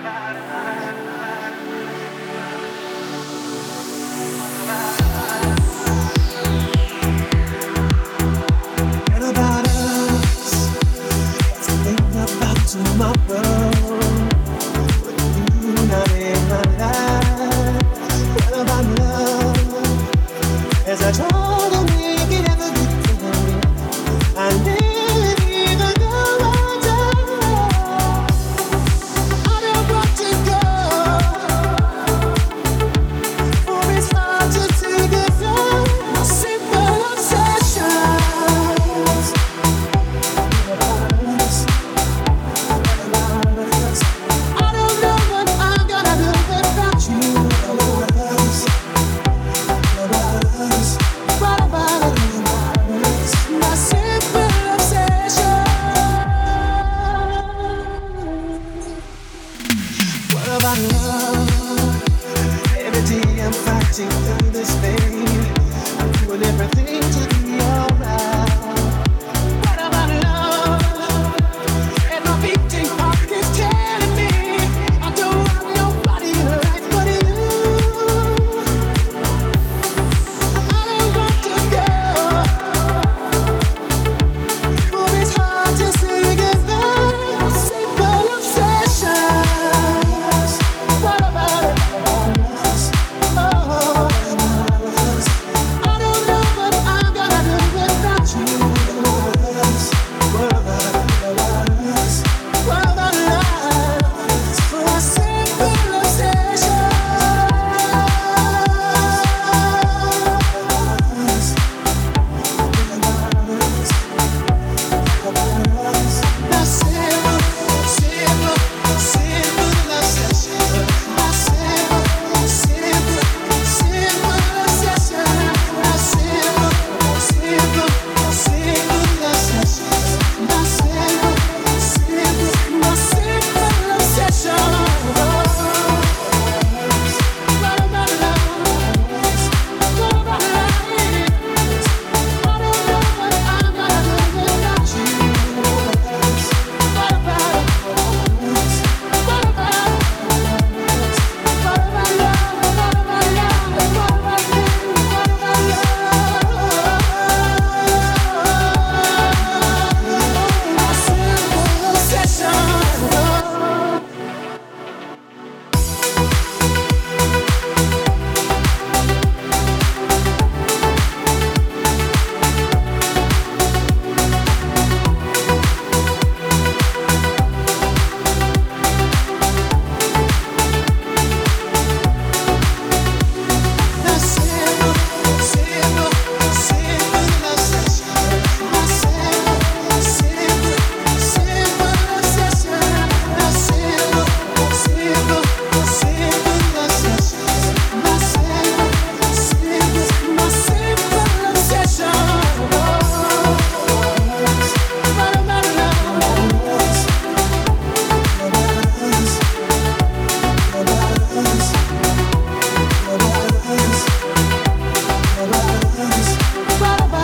about Day I'm fighting through this pain. I'm doing everything to ba ba